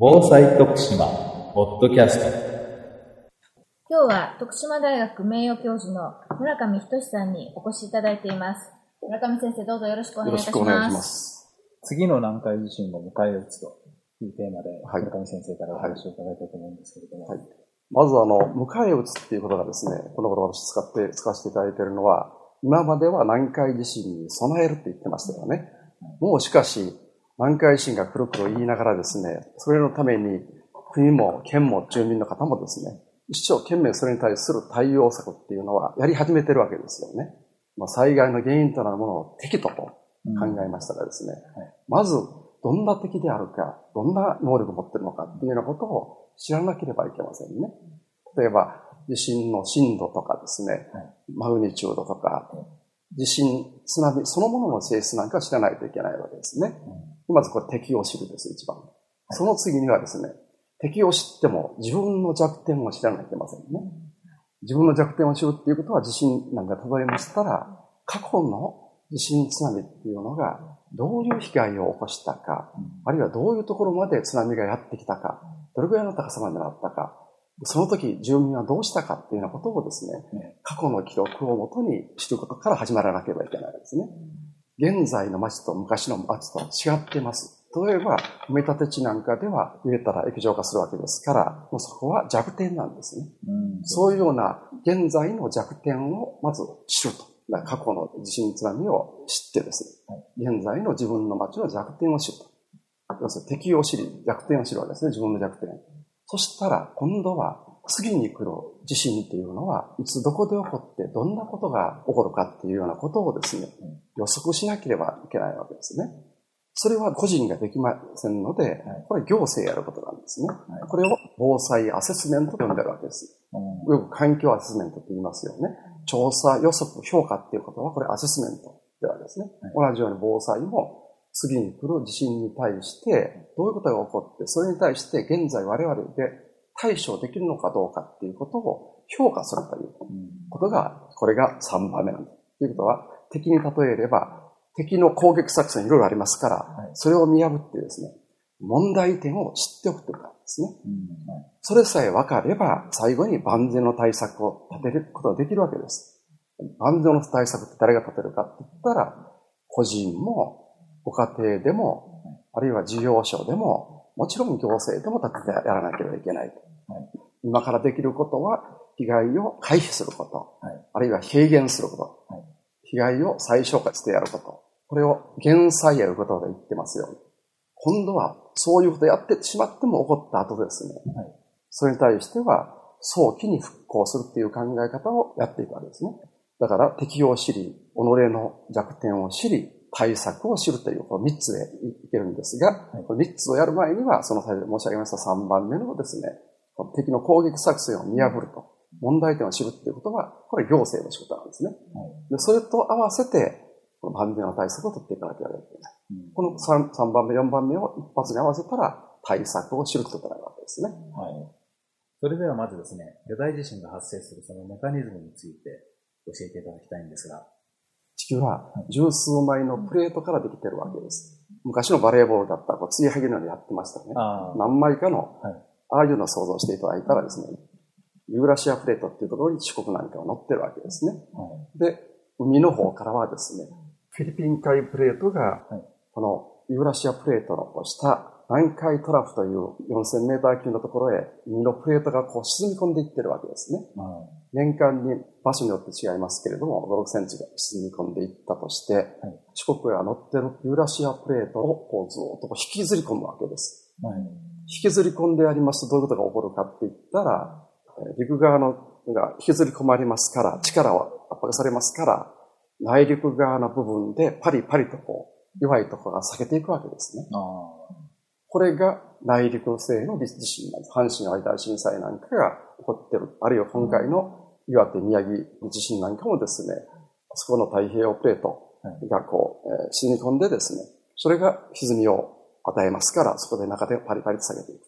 防災徳島ポッドキャスト今日は徳島大学名誉教授の村上仁さんにお越しいただいています。村上先生どうぞよろしくお願いいたします。よろしくお願いします。次の南海地震を迎え撃つというテーマで、はい村上先生からお話を伺いたいと思うんですけれども、はいまずあの、迎え撃つっていうことがですね、この頃私使って、使わせていただいているのは、今までは南海地震に備えるって言ってましたよね。もうしかし、南海地震がくるくる言いながらですね、それのために国も県も住民の方もですね、一生懸命それに対する対応策っていうのはやり始めてるわけですよね。まあ、災害の原因となるものを敵とと考えましたらですね、まずどんな敵であるか、どんな能力を持っているのかっていうようなことを知らなければいけませんね。例えば、地震の震度とかですね、マグニチュードとか、地震、津波そのものの性質なんか知らないといけないわけですね。まずこれ敵を知るです、一番。その次にはですね、敵を知っても自分の弱点を知らないといけませんね。自分の弱点を知るっていうことは地震なんか例えましたら、過去の地震津波っていうのがどういう被害を起こしたか、あるいはどういうところまで津波がやってきたか、どれぐらいの高さまでなったか、その時住民はどうしたかっていうようなことをですね、過去の記録をもとに知ることから始まらなければいけないですね。現在の町と昔の町と違っています。例えば、埋め立て地なんかでは入れたら液状化するわけですから、もうそこは弱点なんですね。うんそういうような現在の弱点をまず知ると。過去の地震津波を知ってですね、現在の自分の町の弱点を知ると。要するに敵を知り、弱点を知るわけですね、自分の弱点。そしたら今度は次に来る地震っていうのは、いつどこで起こってどんなことが起こるかっていうようなことをですね、予測しなければいけないわけですね。それは個人ができませんので、これ行政やることなんですね。これを防災アセスメントと呼んでるわけです。うんよく環境アセスメントって言いますよね。調査、予測、評価っていうことは、これアセスメントではですね。同じように防災も次に来る地震に対して、どういうことが起こって、それに対して現在我々で対処できるのかどうかっていうことを評価するということが、これが3番目なんだ。ということは、敵に例えれば、敵の攻撃作戦いろいろありますから、はいそれを見破ってですね、問題点を知っておくということですね。それさえ分かれば、最後に万全の対策を立てることができるわけです。万全の対策って誰が立てるかって言ったら、個人も、ご家庭でも、あるいは事業所でも、もちろん行政でも立ててやらなければいけないと。はい。今からできることは、被害を回避すること、はい。あるいは軽減すること、はい。被害を最小化してやること、これを減災やることで言ってますよ。今度は、そういうことやってしまっても起こった後ですね、はい。それに対しては、早期に復興するっていう考え方をやっていくわけですね。だから、敵を知り、己の弱点を知り、対策を知るという、この3つでいけるんですが、はいこの3つをやる前には、その最申し上げました3番目のですね、この敵の攻撃作戦を見破ると、問題点を知るっていうことは、これ行政の仕事なんですね。でそれと合わせて、この万全の対策を取っていかなければいけない。うんこの 3, 3番目、4番目を一発に合わせたら、対策を知るということになるわけですね。はい。それではまずですね、巨大地震が発生するそのメカニズムについて教えていただきたいんですが。地球は十数枚のプレートからできてるわけです。昔のバレーボールだったら、こう、継ぎはぎのようにやってましたね。あ何枚かのはい、ああいうのを想像していただいたらですね、ユーラシアプレートっていうところに四国なんかが乗ってるわけですね。はい。で、海の方からはですね、フィリピン海プレートがはい、このユーラシアプレートの下、南海トラフという4000メーター級のところへ、海のプレートがこう沈み込んでいってるわけですね。は年間に場所によって違いますけれども、5、6センチが沈み込んでいったとして、四国が乗ってるユーラシアプレートをこうずっと引きずり込むわけです。い。はい。引きずり込んでやりますとどういうことが起こるかって言ったら、えー陸側のが引きずり込まれますから、力を圧迫されますから、内陸側の部分でパリパリとこう、弱いところが裂けていくわけですね。ああ。これが内陸性の地震なんです。阪神・淡路大震災なんかが起こってる。あるいは今回の岩手・宮城地震なんかもですね、そこの太平洋プレートがこう、えー沈み込んでですね、それが歪みを与えますから、そこで中でパリパリと下げていく。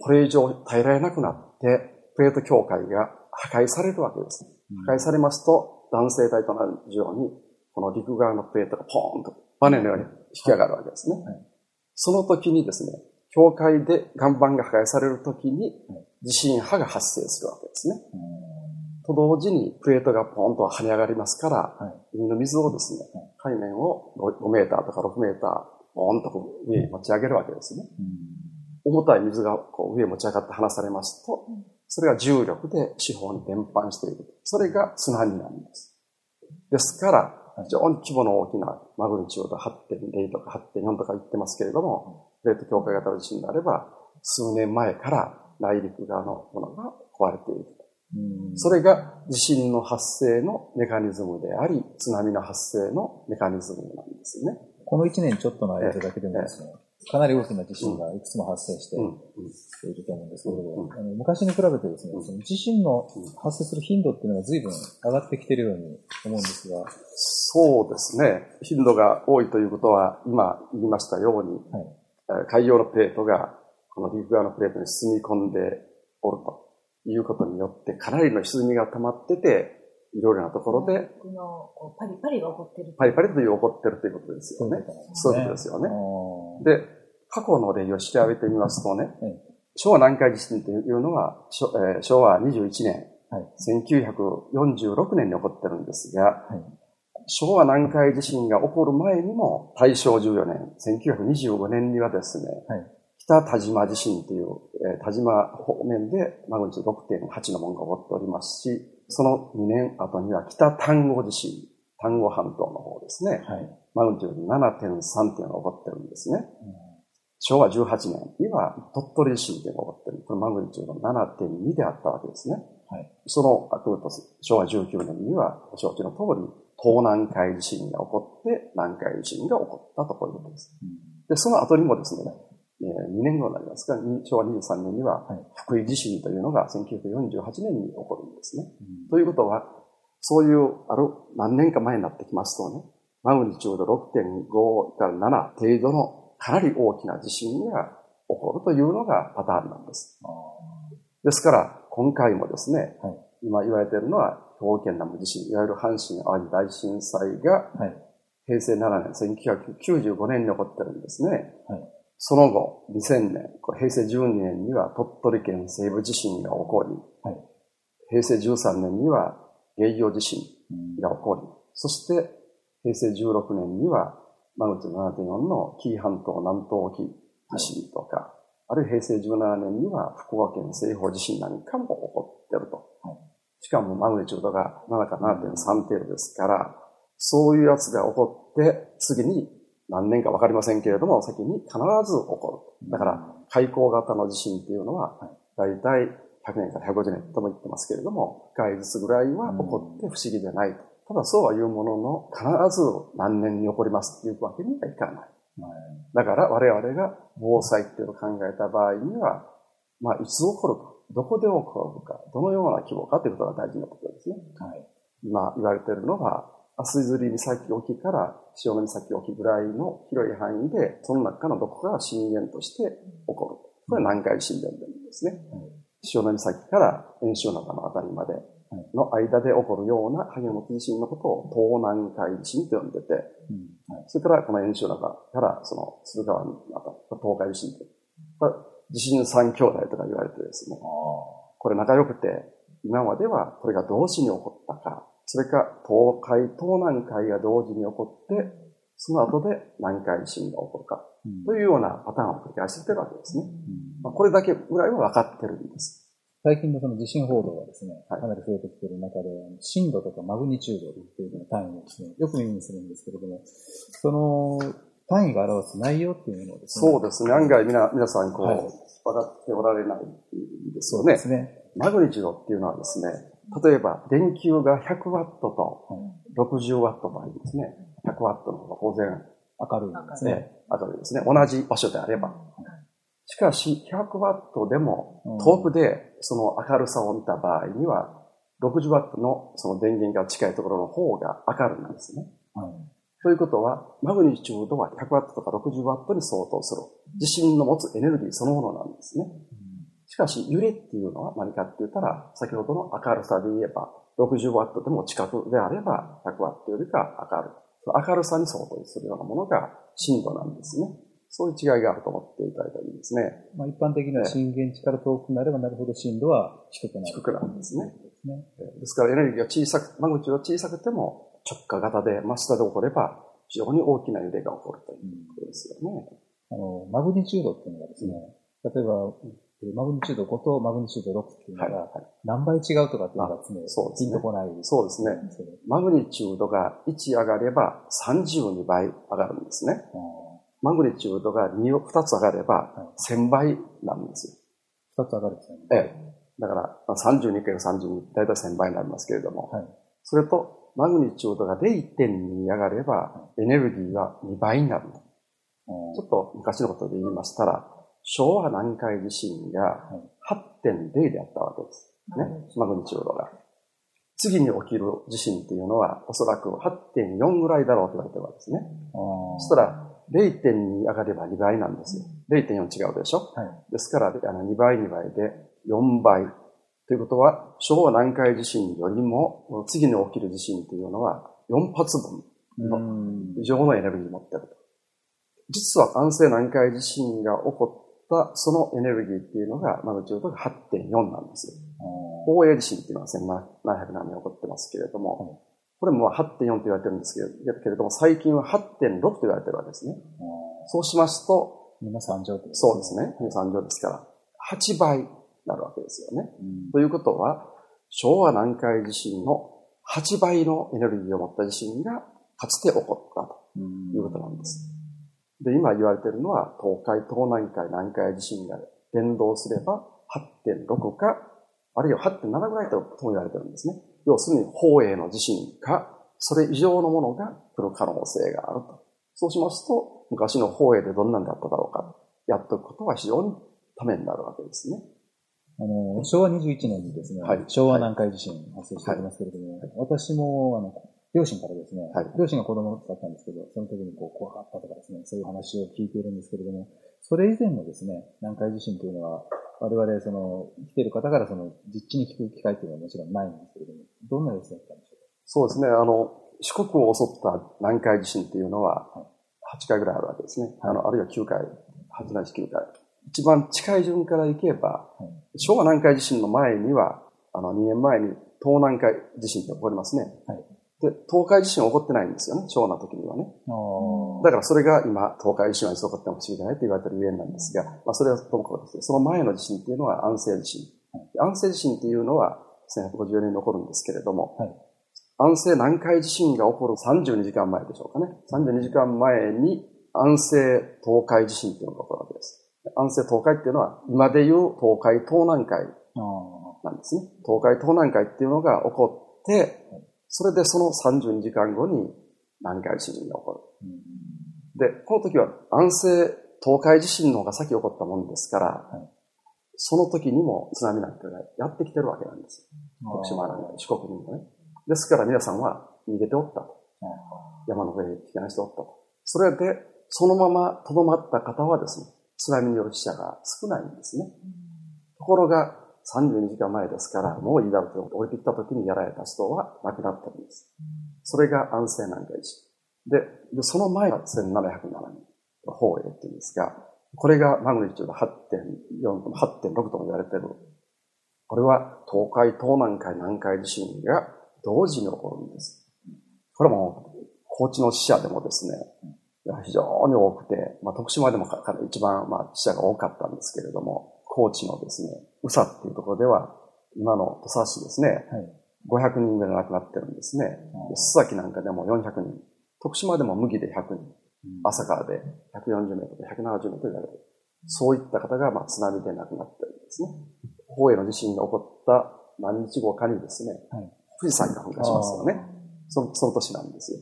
これ以上耐えられなくなって、プレート境界が破壊されるわけです。破壊されますと、男性体となるように、この陸側のプレートがポーンとバネのように引き上がるわけですね。はいその時にですね、境界で岩盤が破壊されるときに地震波が発生するわけですね。と同時にプレートがポンと跳ね上がりますから、はい海の水をですね、海面を5メーターとか6メーター、ポンとこう上に持ち上げるわけですね。重たい水がこう上に持ち上がって離されますと、それが重力で四方に伝播していく。それが津波なんです。ですから、非常に規模の大きなマグニチュード8.0とか8.4とか言ってますけれども、プレート境界型の地震であれば、数年前から内陸側のものが壊れている。それが地震の発生のメカニズムであり、津波の発生のメカニズムなんですね。この1年ちょっとの間だけでもですね、かなり大きな地震がいくつも発生していると思うんですけれどうんも、あの昔に比べてですねうん、その地震の発生する頻度っていうのが随分上がってきているように思うんですが、そうですね。頻度が多いということは、今言いましたように、はいえー海洋のプレートが、この陸側のプレートに沈み込んでおるということによって、かなりの沈みが溜まってて、いろいろなところで、このこうパリパリが起こってる。パリパリと起こってるということですよね。そういうことですよね。で、過去の例を調べてみますとね、え昭和南海地震というのは、えー昭和21年、はい。1946年に起こってるんですが、い。昭和南海地震が起こる前にも、大正14年、1925年にはですね、はい。北田島地震という、えー田島方面でマグニチュード6.8のものが起こっておりますし、その2年後には北丹後地震、丹後半島の方ですね、はい。マグニチュード7.3っていうのが起こってるんですね。昭和18年には鳥取地震というのが起こってる。これマグニチュード7.2であったわけですね。はいその後と昭和19年には、ご承知の通り、東南海地震が起こって、南海地震が起こったとこういうことです。で、その後にもですね、え2年後になりますが、に昭和23年にははい、福井地震というのが1948年に起こるんですね。ということは、そういう、ある何年か前になってきますとね、マグニチュード6.5から7程度のかなり大きな地震が起こるというのがパターンなんです。ですから、今回もですね、はい今言われているのは、兵庫県南部地震、いわゆる阪神淡路大震災がはい。平成7年、1995年に起こってるんですね。はいその後、2000年、平成12年には鳥取県西部地震が起こり、はい平成13年には芸陽地震うんが起こり、そして平成16年にはマグニチュード7.4の紀伊半島南東沖地震とか、あるいは平成17年には福岡県西方地震なんかも起こってると。はいしかもマグニチュードが7か7.3程度ですから、そういうやつが起こって、次に何年かわかりませんけれども、先に必ず起こる。だから、海溝型の地震っていうのは、だいたい100年から150年とも言ってますけれども、1回ずつぐらいは起こって不思議じゃないと。ただそうは言うものの、必ず何年に起こりますっていうわけにはいかない。だから我々が防災っていうのを考えた場合には、まあ、いつ起こるか、どこで起こるか、どのような規模かということが大事なことですね。はい。今言われているのは、足摺岬沖から潮岬沖ぐらいの広い範囲で、その中のどこかが震源として起こる。これは南海震源ですね。潮岬から遠州灘のあたりまでの間で起こるような萩本地震のことを東南海地震と呼んでて、それからこの遠州灘からその駿河湾のあたり、東海地震と。地震三兄弟とか言われてですね、これ仲良くて、今まではこれが同時に起こったか、それか東海、東南海が同時に起こって、その後で南海地震が起こるか、うんというようなパターンを繰り返してるわけですね。うんまあ、これだけぐらいは分かってるんです。最近のその地震報道がですね、はいかなり増えてきている中で、あの震度とかマグニチュードっていうような単位をですね、よく耳にするんですけれども、その単位が表す内容っていうのをですね、そうですね。案外皆皆さんこう、はい分かっておられないんですよねそうで。すね。マグニチュードっていうのはですね、例えば電球が100ワットと60ワットの場合ですね、100ワットの方が当然明るいんですね。ね、明るいですね。同じ場所であれば。しかし、100ワットでもうん遠くでその明るさを見た場合には、60ワットのその電源が近いところの方が明るいんですね。はいということは、マグニチュードは100ワットとか60ワットに相当する。地震の持つエネルギーそのものなんですね。しかし、揺れっていうのは何かって言ったら、先ほどの明るさで言えば、60ワットでも近くであれば、100ワットよりか明るい。明るさに相当するようなものが震度なんですね。そういう違いがあると思っていただいたらいいですね。まあ、一般的には震源地から遠くなればなるほど震度は低くなる。低くなるんですね。ね。ですからエネルギーが小さく、マグニチュードが小さくても直下型で真下で起これば非常に大きな揺れが起こるということですよね。あの、マグニチュードっていうのがですね、例えば、マグニチュード5とマグニチュード6っていうのはい。がはい何倍違うとかっていうのがですね、ピンとこないそうですね。マグニチュードが1上がれば32倍上がるんですね。あマグニチュードが 2, を2つ上がれば1000倍なんですよ。ー二つ上がるんですよね。ええ。だから、まあ、32か32、だいたい1000倍になりますけれども、はい。それと、マグニチュードが0.2上がれば、エネルギーが2倍になる。あーちょっと昔のことで言いましたら、昭和南海地震が8.0であったわけです。ね、マグニチュードが。次に起きる地震っていうのは、おそらく8.4ぐらいだろうと言われてるわけですね。そしたら、0.2上がれば2倍なんですよ。0.4違うでしょ？はい。ですから、あの2倍2倍で4倍。ということは、昭和南海地震よりも、次に起きる地震っていうのは4発分うん。以上のエネルギーを持っていると。実は安政南海地震が起こったそのエネルギーっていうのが、マグニチュードが8.4なんですよ。あ宝永地震っていうのは1700何年起こってますけれども、これもまあ8.4と言われてるんですけれども、最近は8.6と言われてるわけですね。そうしますと、ー。みんな三乗ってそうですね。3乗ですから、8倍になるわけですよね。うんということは、昭和南海地震の8倍のエネルギーを持った地震がかつて起こったとうんいうことなんです。で、今言われているのは、東海、東南海、南海地震が連動すれば8.6か、あるいは8.7ぐらいとも言われてるんですね。要するに、方営の地震か、それ以上のものが来る可能性があると。そうしますと、昔の方営でどんなんだっただろうか、やっておくことは非常にためになるわけですね。あの、昭和21年にですね、はい昭和南海地震発生しておりますけれども、私も、あの、両親からですね、はい両親が子供だったんですけど、その時にこう怖かったとかですね、そういう話を聞いているんですけれども、それ以前のですね、南海地震というのは、我々、その、生きている方からその、実地に聞く機会というのはもちろんないんですけれども、どんな様子だったんでしょそうですね。あの、四国を襲った南海地震っていうのは、8回ぐらいあるわけですね。あの、あるいは9回、8ないし9回。一番近い順からいけば、はい昭和南海地震の前には、あの、2年前に東南海地震って起こりますね。はいで、東海地震は起こってないんですよね、昭和の時にはね。うだからそれが今、東海地震はいつ起こっても不思議じゃないと言われてるゆえんなんですが、まあそれはともかくですね、その前の地震っていうのは安政地震。安政地震っていうのは1154年に起こるんですけれども、はい安政南海地震が起こる32時間前でしょうかね。32時間前に安政東海地震っていうのが起こるわけです。安政東海っていうのは、今でいう東海東南海あなんですね。東海東南海っていうのが起こって、それでその32時間後に南海地震が起こーうんる。で、この時は安政東海地震の方が先起こったもんですから、はいその時にも津波なんてがやってきてるわけなんですよ。徳島なんか四国にもね。ですから皆さんは逃げておったと。山の上に引き離しておったと。それで、そのまま留まった方はですね、津波による死者が少ないんですね。ところが、32時間前ですから、もういいだろうと降りてきた時にやられた人は亡くなってるんです。それが安政南海地震。で、でその前が1707年、宝永っていうんですが、これがマグニチュード8.4とも8.6とも言われてる。これは東海、東南海、南海地震が同時に起こるんです。これも、高知の死者でもですね、非常に多くて、まあ、徳島でも一番、まあ、死者が多かったんですけれども、高知のですね、宇佐っていうところでは、今の土佐市ですね、はい。500人ぐらい亡くなってるんですね。で須崎なんかでも400人。徳島でも麦で100人。朝からで140メートル、170メートル言われてる。そういった方が、まあ、津波で亡くなってるんですね。宝永の地震が起こった何日後かにですね、はい富士山が噴火しますよね。そのその年なんですよ。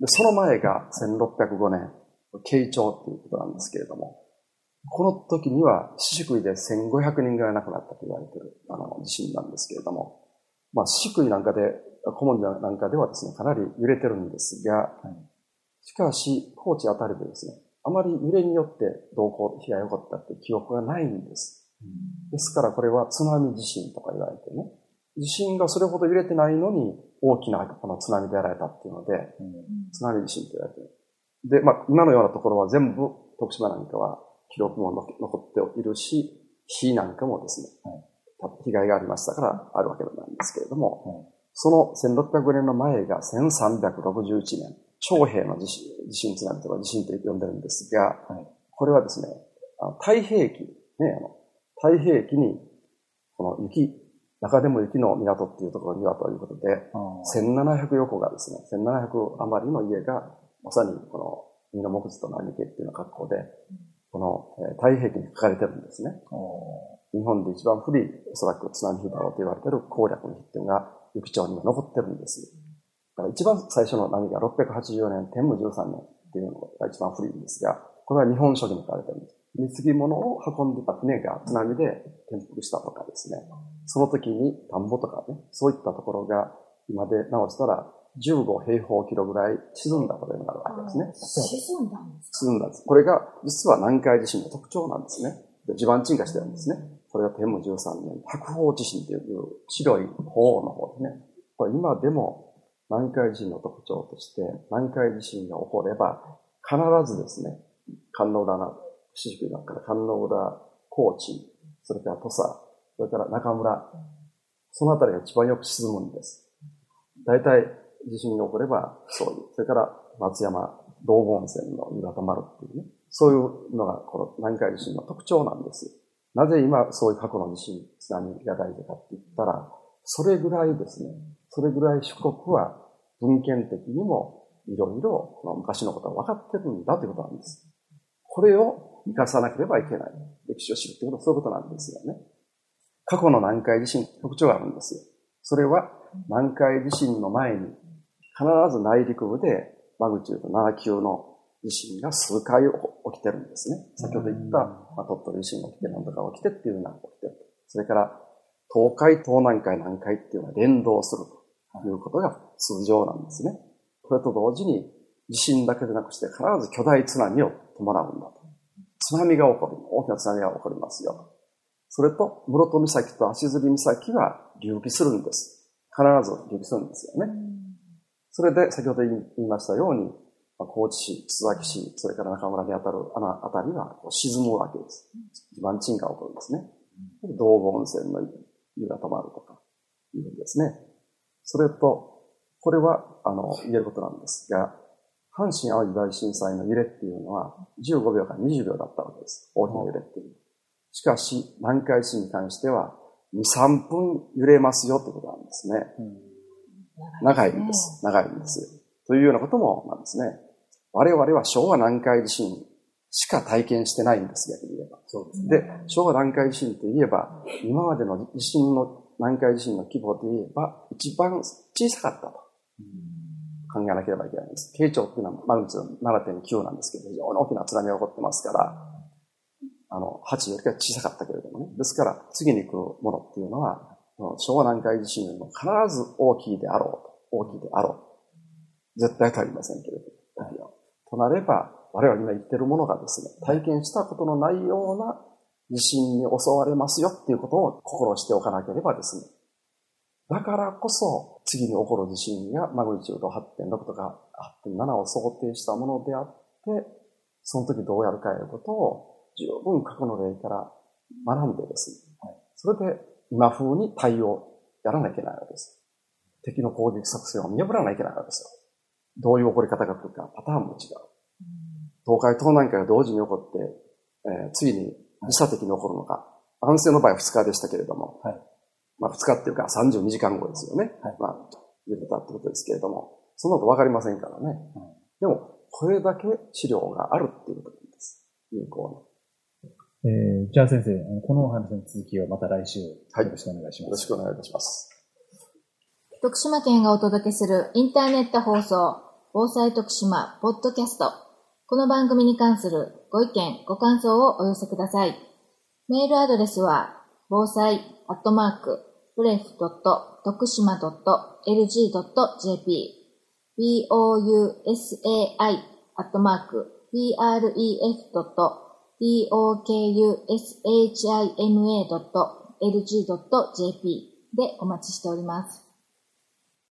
で、その前が1605年、慶長っていうことなんですけれども、この時には四宿井で1500人ぐらい亡くなったと言われているあの地震なんですけれども、まあ、四宿井なんかで、顧問なんかではですね、かなり揺れてるんですが、しかし、高知あたりでですね、あまり揺れによってどうこう被害が起こったって記憶がないんです。ですからこれは津波地震とか言われてね、地震がそれほど揺れてないのに大きなこの津波でやられたっていうので、うん。津波地震と言われてる。で、まあ、今のようなところは全部徳島なんかは記録も残っているし、火なんかもですね、はい、被害がありましたからあるわけなんですけれども、はい、その1600年の前が1361年、長平の地震地震津波とか地震と呼んでるんですが、はい、これはですね、太平記、ね、あの太平記に、この雪、中でも雪の港っていうところにはということで、1700横がですね、1700余りの家が、まさにこの、身の木図と何家っていうような格好で、この、え太平記に書かれてるんですね。日本で一番古い、おそらく津波日だろうと言われている攻略の日っていうのが、雪町にも残ってるんです。だから一番最初の波が684年、天武13年っていうのが一番古いんですが、これは日本書紀に書かれてるんです。貢ぎ物を運んでた船が津波で転覆したとかですね。その時に田んぼとかね、そういったところが今で直したら15平方キロぐらい沈んだことになるわけですね。沈んだんです沈んだんです。これが実は南海地震の特徴なんですね。地盤沈下してるんですね。これが天武13年、白鳳地震という白い鳳の方ですね。これ今でも南海地震の特徴として、南海地震が起これば、必ずですね、観音浦な、四宿だから観音浦、高知、それから土佐、それから中村、そのあたりが一番よく沈むんです。大体地震が起こればそういう。それから松山、道後温泉の湯が溜まるっていうね。そういうのがこの南海地震の特徴なんですなぜ今そういう過去の地震、津波が大事かって言ったら、それぐらいですね、それぐらい四国は文献的にもいろいろ昔のことが分かってるんだということなんです。これを生かさなければいけない。歴史を知るということはそういうことなんですよね。過去の南海地震特徴があるんですよ。それは南海地震の前に必ず内陸部でマグチュード7級の地震が数回起きてるんですね。先ほど言った、まあ、鳥取地震が起きて、なんとか起きてっていうのが起きてる。それから、東海、東南海、南海っていうのは連動するということが通常なんですね。これと同時に、地震だけでなくして必ず巨大津波を伴うんだと。津波が起こる。大きな津波が起こりますよ。それと、室戸岬と足摺岬は隆起するんです。必ず隆起するんですよね。それで、先ほど言いましたように、高知市、津崎市、それから中村にあたる穴あたりが沈むわけです。地盤沈が起こるんですね。道後温泉の湯が止まるとか、いうんですね。それと、これは、あの、言えることなんですが、阪神淡路大震災の揺れっていうのは、15秒から20秒だったわけです。大きな揺れっていう。しかし、南海市に関しては、2、3分揺れますよってことなんですね。長いんです。長いんです。というようなこともなんですね。我々は昭和南海地震しか体験してないんです、逆に言えば。そうですね、で、昭和南海地震といえば、今までの地震の、南海地震の規模で言えば、一番小さかったと考えなければいけないんです。慶長っていうのはマグニチュード7.9なんですけど、非常に大きな津波が起こってますから、あの、8よりは小さかったけれどもね。ですから、次に来るものっていうのは、昭和南海地震よりも必ず大きいであろうと。大きいであろう。絶対足りませんけれども。となれば、我々が言ってるものがですね、体験したことのないような地震に襲われますよっていうことを心しておかなければですね。だからこそ、次に起こる地震がマグニチュード8.6とか8.7を想定したものであって、その時どうやるかいうことを十分過去の例から学んでですね、それで今風に対応やらなきゃいけないわけです。敵の攻撃作戦を見破らなきゃいけないわけですよ。どういう起こり方が来るか、パターンも違う。東海、東南海が同時に起こって、えー、次に二差的に起こるのか。安政の場合は2日でしたけれども、はい、まあ2日っていうか32時間後ですよね。はい、まあ、言ってたってことですけれども、そのことわかりませんからね。はい、でも、これだけ資料があるっていうことなんです。有効な。えー、じゃあ先生、このお話の続きをまた来週、よろしくお願いします。よろしくお願いいたします。徳島県がお届けするインターネット放送、防災徳島ポッドキャスト。この番組に関するご意見、ご感想をお寄せください。メールアドレスは、防災アットマーク、プレフ徳島 .lg.jp、bousai アットマーク、PREF ドット、TOKUSHIMA ドット、LG ドット、JP でお待ちしております。